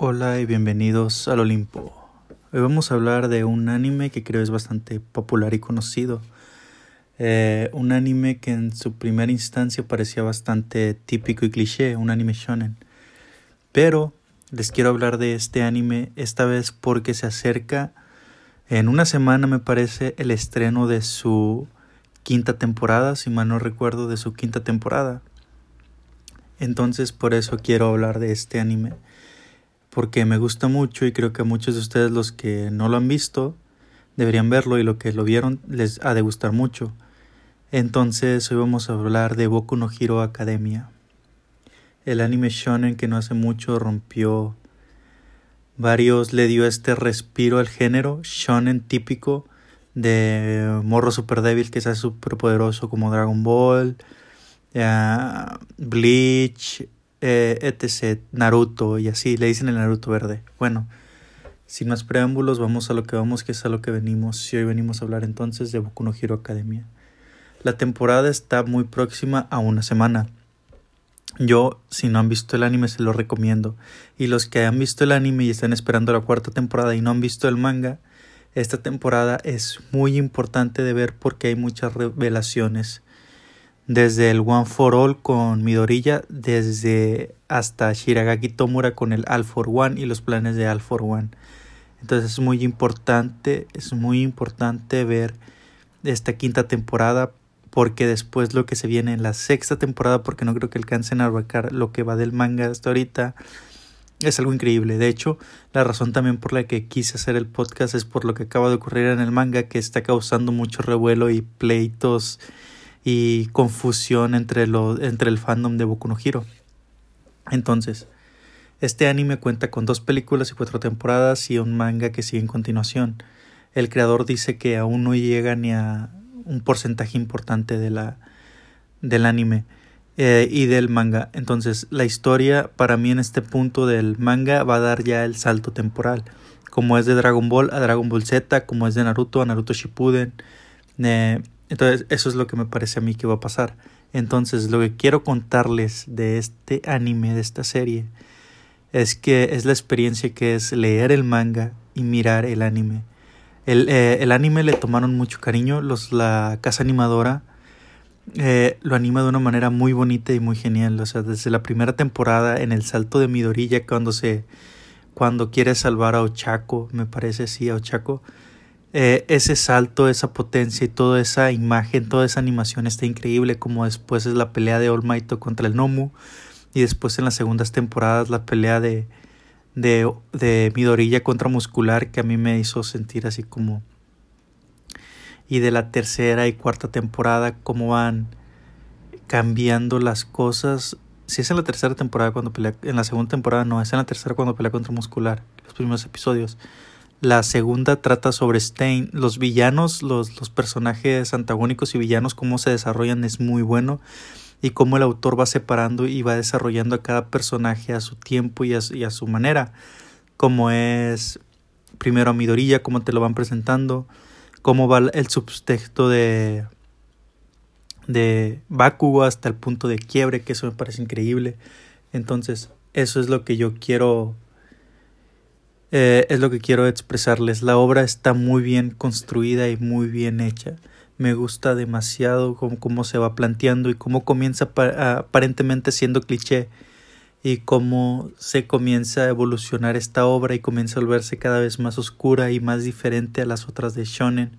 Hola y bienvenidos al Olimpo. Hoy vamos a hablar de un anime que creo es bastante popular y conocido. Eh, un anime que en su primera instancia parecía bastante típico y cliché, un anime shonen. Pero les quiero hablar de este anime esta vez porque se acerca en una semana me parece el estreno de su quinta temporada, si mal no recuerdo, de su quinta temporada. Entonces por eso quiero hablar de este anime porque me gusta mucho y creo que a muchos de ustedes los que no lo han visto deberían verlo y lo que lo vieron les ha de gustar mucho. Entonces hoy vamos a hablar de Boku no Hero Academia. El anime shonen que no hace mucho rompió varios le dio este respiro al género shonen típico de morro super débil que se hace super poderoso como Dragon Ball, Bleach, eh, etc. Naruto y así, le dicen el Naruto verde. Bueno, sin más preámbulos, vamos a lo que vamos, que es a lo que venimos. Y hoy venimos a hablar entonces de Boku no Academia. La temporada está muy próxima a una semana. Yo, si no han visto el anime, se lo recomiendo. Y los que han visto el anime y están esperando la cuarta temporada y no han visto el manga, esta temporada es muy importante de ver porque hay muchas revelaciones desde el One for All con Midorilla, desde hasta Shiragaki Tomura con el All for One y los planes de All for One. Entonces es muy importante, es muy importante ver esta quinta temporada porque después lo que se viene en la sexta temporada, porque no creo que alcancen a abarcar lo que va del manga hasta ahorita, es algo increíble. De hecho, la razón también por la que quise hacer el podcast es por lo que acaba de ocurrir en el manga, que está causando mucho revuelo y pleitos y confusión entre, lo, entre el fandom de Boku no Hero. Entonces, este anime cuenta con dos películas y cuatro temporadas y un manga que sigue en continuación. El creador dice que aún no llega ni a un porcentaje importante de la, del anime eh, y del manga. Entonces, la historia para mí en este punto del manga va a dar ya el salto temporal. Como es de Dragon Ball a Dragon Ball Z, como es de Naruto a Naruto Shippuden. Eh, entonces, eso es lo que me parece a mí que va a pasar. Entonces, lo que quiero contarles de este anime, de esta serie, es que es la experiencia que es leer el manga y mirar el anime. El, eh, el anime le tomaron mucho cariño, los, la casa animadora eh, lo anima de una manera muy bonita y muy genial. O sea, desde la primera temporada, en el salto de Midorilla, cuando se cuando quiere salvar a Ochako, me parece, sí, a Ochako, eh, ese salto, esa potencia y toda esa imagen, toda esa animación está increíble, como después es la pelea de All Might contra el Nomu y después en las segundas temporadas la pelea de, de, de Midorilla contra Muscular que a mí me hizo sentir así como y de la tercera y cuarta temporada cómo van cambiando las cosas. Si es en la tercera temporada cuando pelea en la segunda temporada no es en la tercera cuando pelea contra Muscular los primeros episodios la segunda trata sobre Stein. Los villanos, los, los personajes antagónicos y villanos, cómo se desarrollan es muy bueno. Y cómo el autor va separando y va desarrollando a cada personaje a su tiempo y a, su manera. Como es primero a Midorilla, cómo te lo van presentando. Cómo va el subtexto de, de Bakugo hasta el punto de quiebre, que eso me parece increíble. Entonces, eso es lo que yo quiero eh, es lo que quiero expresarles. La obra está muy bien construida y muy bien hecha. Me gusta demasiado cómo, se va planteando y cómo comienza aparentemente siendo cliché y cómo se comienza a evolucionar esta obra y comienza a volverse cada vez más oscura y más diferente a las otras de shonen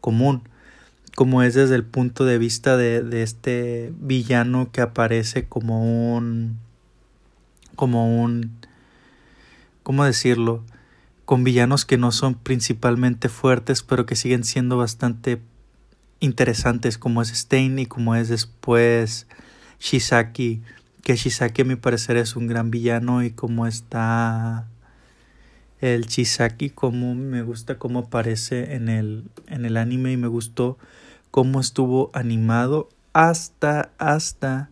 común como es desde el punto de vista de, de este villano que aparece como un como un ¿cómo decirlo? Con villanos que no son principalmente fuertes, pero que siguen siendo bastante interesantes, como es Stein y como es después Shisaki, que Shisaki a mi parecer es un gran villano y como está el Shisaki, como me gusta cómo aparece en el, en el anime y me gustó cómo estuvo animado hasta, hasta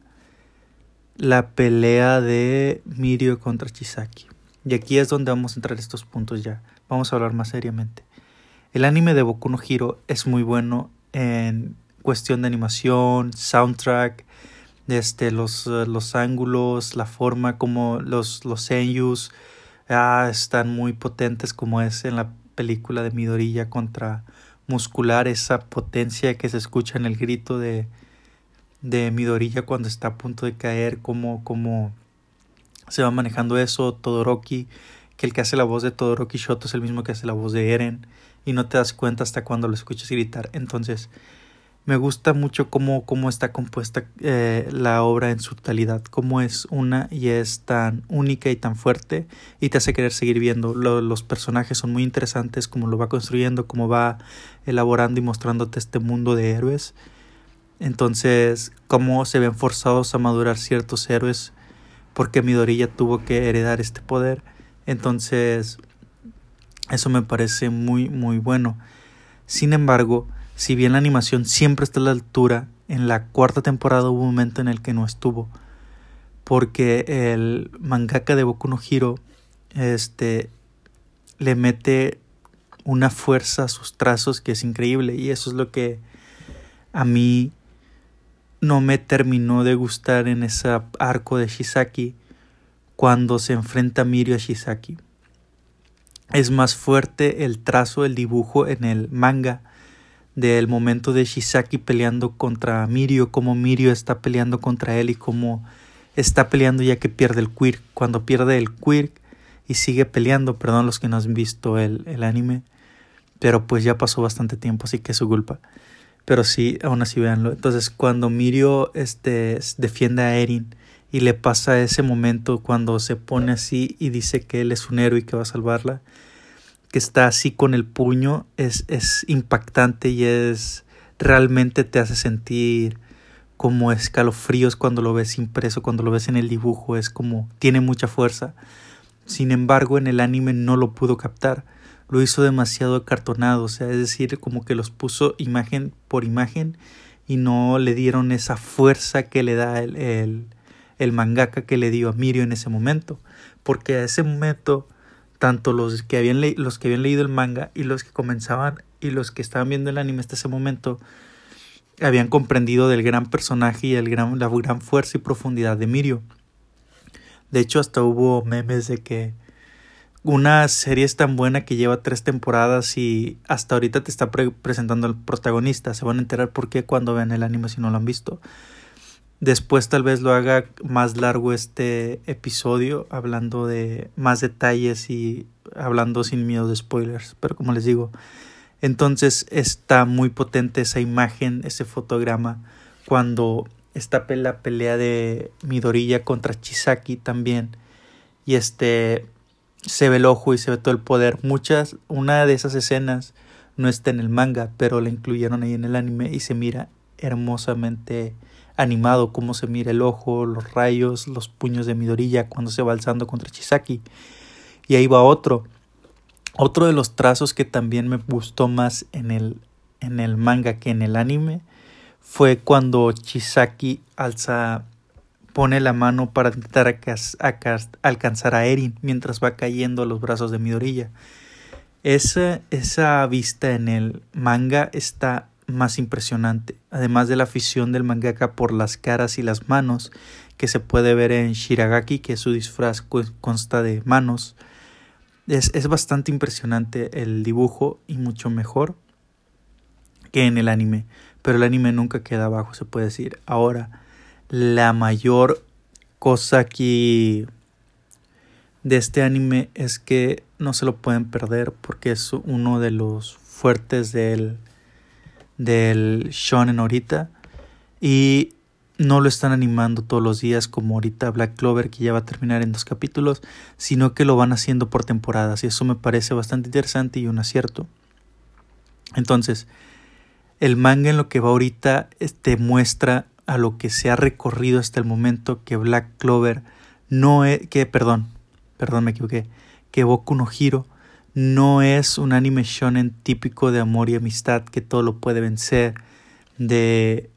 la pelea de Mirio contra Chisaki. Y aquí es donde vamos a entrar estos puntos ya. Vamos a hablar más seriamente. El anime de Boku no Hero es muy bueno en cuestión de animación, soundtrack, este, los, los ángulos, la forma como los, los ah, están muy potentes como es en la película de Midorilla contra Muscular, esa potencia que se escucha en el grito de, de Midorilla cuando está a punto de caer, como, como se va manejando eso, Todoroki, que el que hace la voz de Todoroki Shoto es el mismo que hace la voz de Eren, y no te das cuenta hasta cuando lo escuchas gritar. Entonces, me gusta mucho cómo, cómo está compuesta eh, la obra en su totalidad, cómo es una y es tan única y tan fuerte y te hace querer seguir viendo. los personajes son muy interesantes, cómo lo va construyendo, cómo va elaborando y mostrándote este mundo de héroes. Entonces, cómo se ven forzados a madurar ciertos héroes porque Midorilla tuvo que heredar este poder. Entonces, eso me parece muy, muy bueno. Sin embargo, si bien la animación siempre está a la altura, en la cuarta temporada hubo un momento en el que no estuvo. Porque el mangaka de Boku no Hiro este, le mete una fuerza a sus trazos que es increíble. Y eso es lo que a mí no me terminó de gustar en ese arco de Shisaki cuando se enfrenta Mirio a Shisaki. Es más fuerte el trazo, el dibujo en el manga del momento de Shisaki peleando contra Mirio, como Mirio está peleando contra él y cómo está peleando ya que pierde el quirk. Cuando pierde el quirk y sigue peleando, perdón los que no han visto el, el anime, pero pues ya pasó bastante tiempo, así que es su culpa. Pero sí, aún así véanlo. Entonces cuando Mirio este, defiende a Erin y le pasa ese momento cuando se pone así y dice que él es un héroe y que va a salvarla, que está así con el puño es, es impactante y es realmente te hace sentir como escalofríos cuando lo ves impreso, cuando lo ves en el dibujo, es como tiene mucha fuerza. Sin embargo, en el anime no lo pudo captar, lo hizo demasiado acartonado, o sea, es decir, como que los puso imagen por imagen y no le dieron esa fuerza que le da el, el, el mangaka que le dio a Mirio en ese momento, porque a ese momento tanto los que habían, los que habían leído el manga y los que comenzaban y los que estaban viendo el anime hasta ese momento habían comprendido del gran personaje y el gran, la gran fuerza y profundidad de Mirio. De hecho, hasta hubo memes de que una serie es tan buena que lleva tres temporadas y hasta ahorita te está presentando al protagonista. Se van a enterar por qué cuando vean el anime si no lo han visto. Después tal vez lo haga más largo este episodio, hablando de más detalles y hablando sin miedo de spoilers. Pero como les digo, entonces está muy potente esa imagen, ese fotograma, cuando está la pelea de Midorilla contra Chisaki también. Y este se ve el ojo y se ve todo el poder. Muchas, una de esas escenas no está en el manga, pero la incluyeron ahí en el anime y se mira hermosamente animado cómo se mira el ojo, los rayos, los puños de Midorilla cuando se va alzando contra Chisaki. Y ahí va otro. Otro de los trazos que también me gustó más en el, en el manga que en el anime fue cuando Chisaki alza pone la mano para intentar alcanzar a Erin mientras va cayendo a los brazos de Midorilla. Esa, esa vista en el manga está más impresionante, además de la afición del mangaka por las caras y las manos que se puede ver en Shiragaki, que su disfraz consta de manos. Es, es bastante impresionante el dibujo y mucho mejor que en el anime, pero el anime nunca queda abajo, se puede decir. Ahora, la mayor cosa aquí de este anime es que no se lo pueden perder porque es uno de los fuertes del del shonen ahorita y no lo están animando todos los días como ahorita Black Clover que ya va a terminar en dos capítulos, sino que lo van haciendo por temporadas y eso me parece bastante interesante y un acierto. Entonces, el manga en lo que va ahorita te este, muestra a lo que se ha recorrido hasta el momento que Black Clover no es que perdón, perdón me equivoqué, que Boku no Hiro no es un anime shonen típico de amor y amistad que todo lo puede vencer, de,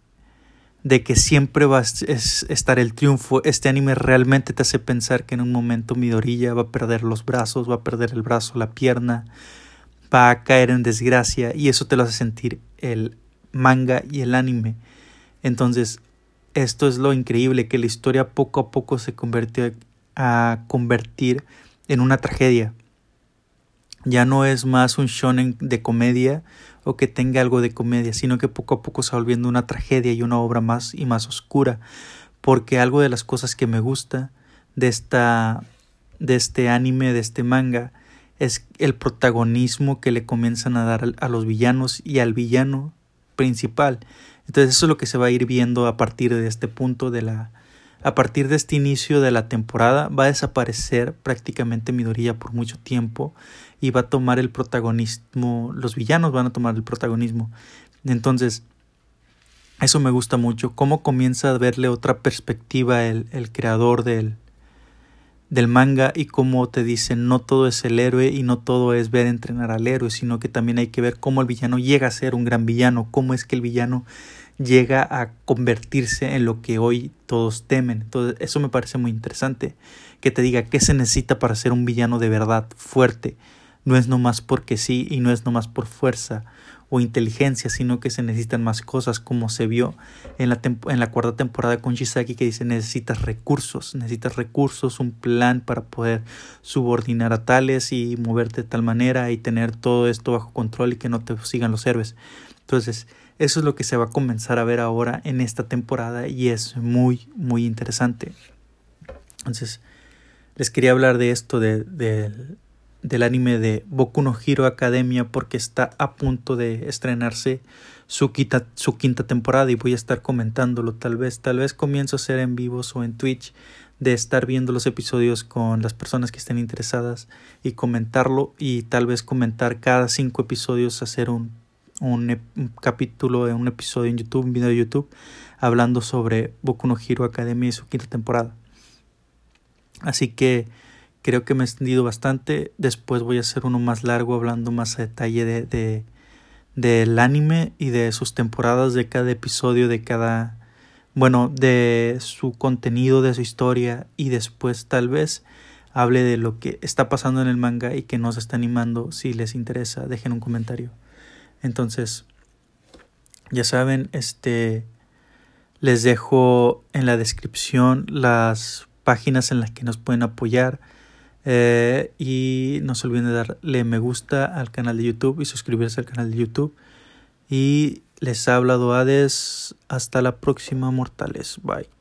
de que siempre va a estar el triunfo. Este anime realmente te hace pensar que en un momento Midorilla va a perder los brazos, va a perder el brazo, la pierna, va a caer en desgracia y eso te lo hace sentir el manga y el anime. Entonces, esto es lo increíble, que la historia poco a poco se convirtió a convertir en una tragedia. Ya no es más un shonen de comedia o que tenga algo de comedia, sino que poco a poco se va volviendo una tragedia y una obra más y más oscura, porque algo de las cosas que me gusta de esta de este anime, de este manga, es el protagonismo que le comienzan a dar a los villanos y al villano principal. Entonces eso es lo que se va a ir viendo a partir de este punto de la a partir de este inicio de la temporada va a desaparecer prácticamente Midoriya por mucho tiempo y va a tomar el protagonismo, los villanos van a tomar el protagonismo. Entonces, eso me gusta mucho, cómo comienza a verle otra perspectiva el, el creador del, del manga y cómo te dicen no todo es el héroe y no todo es ver entrenar al héroe, sino que también hay que ver cómo el villano llega a ser un gran villano, cómo es que el villano llega a convertirse en lo que hoy todos temen. Entonces, eso me parece muy interesante, que te diga qué se necesita para ser un villano de verdad fuerte. No es nomás porque sí y no es nomás por fuerza o inteligencia, sino que se necesitan más cosas, como se vio en la, en la cuarta temporada con Shisaki, que dice necesitas recursos, necesitas recursos, un plan para poder subordinar a tales y moverte de tal manera y tener todo esto bajo control y que no te sigan los héroes. Entonces, eso es lo que se va a comenzar a ver ahora en esta temporada y es muy, muy interesante. Entonces, les quería hablar de esto, de, del anime de Boku no Hero Academia, porque está a punto de estrenarse su quinta, su quinta temporada y voy a estar comentándolo. Tal vez, tal vez comienzo a hacer en vivos o en Twitch de estar viendo los episodios con las personas que estén interesadas y comentarlo y tal vez comentar cada cinco episodios hacer un un, capítulo de un episodio en YouTube, un video de YouTube, hablando sobre Boku no Hero Academia y su quinta temporada. Así que creo que me he extendido bastante. Después voy a hacer uno más largo hablando más a detalle de, de del anime y de sus temporadas, de cada episodio, de cada bueno, de su contenido, de su historia y después tal vez hable de lo que está pasando en el manga y que nos está animando. Si les interesa, dejen un comentario. Entonces, ya saben, este les dejo en la descripción las páginas en las que nos pueden apoyar. Eh, y no se olviden de darle me gusta al canal de YouTube y suscribirse al canal de YouTube. Y les ha hablado Hades. Hasta la próxima, mortales. Bye.